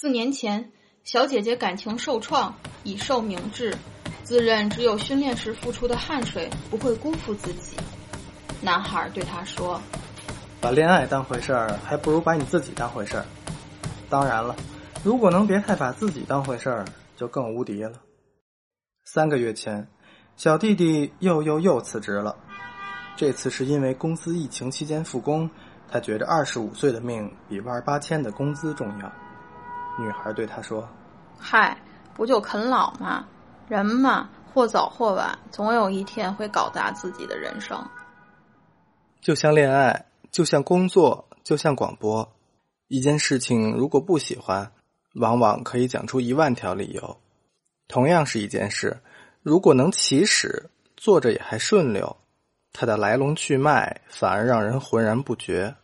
四年前，小姐姐感情受创，已受明智，自认只有训练时付出的汗水不会辜负自己。男孩对她说：“把恋爱当回事儿，还不如把你自己当回事儿。当然了，如果能别太把自己当回事儿，就更无敌了。”三个月前，小弟弟又又又辞职了，这次是因为公司疫情期间复工，他觉着二十五岁的命比万八千的工资重要。女孩对他说：“嗨，不就啃老吗？人嘛，或早或晚，总有一天会搞砸自己的人生。就像恋爱，就像工作，就像广播。一件事情如果不喜欢，往往可以讲出一万条理由。同样是一件事，如果能起始，做着也还顺溜，它的来龙去脉反而让人浑然不觉。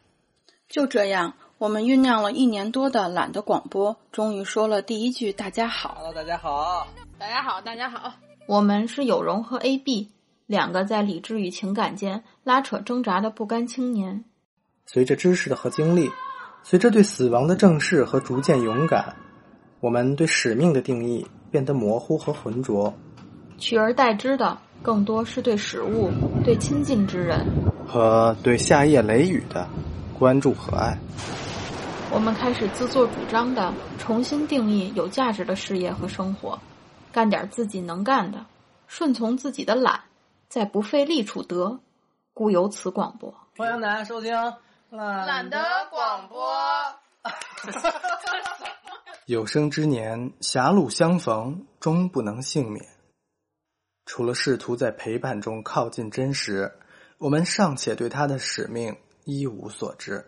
就这样。”我们酝酿了一年多的懒得广播，终于说了第一句“大家好”。Hello，大家好，大家好，大家好。我们是有容和 AB 两个在理智与情感间拉扯挣扎的不甘青年。随着知识的和经历，随着对死亡的正视和逐渐勇敢，我们对使命的定义变得模糊和浑浊，取而代之的更多是对食物、对亲近之人和对夏夜雷雨的关注和爱。我们开始自作主张的重新定义有价值的事业和生活，干点自己能干的，顺从自己的懒，在不费力处得。故有此广播。欢迎大家收听懒得广播。有生之年，狭路相逢终不能幸免。除了试图在陪伴中靠近真实，我们尚且对他的使命一无所知。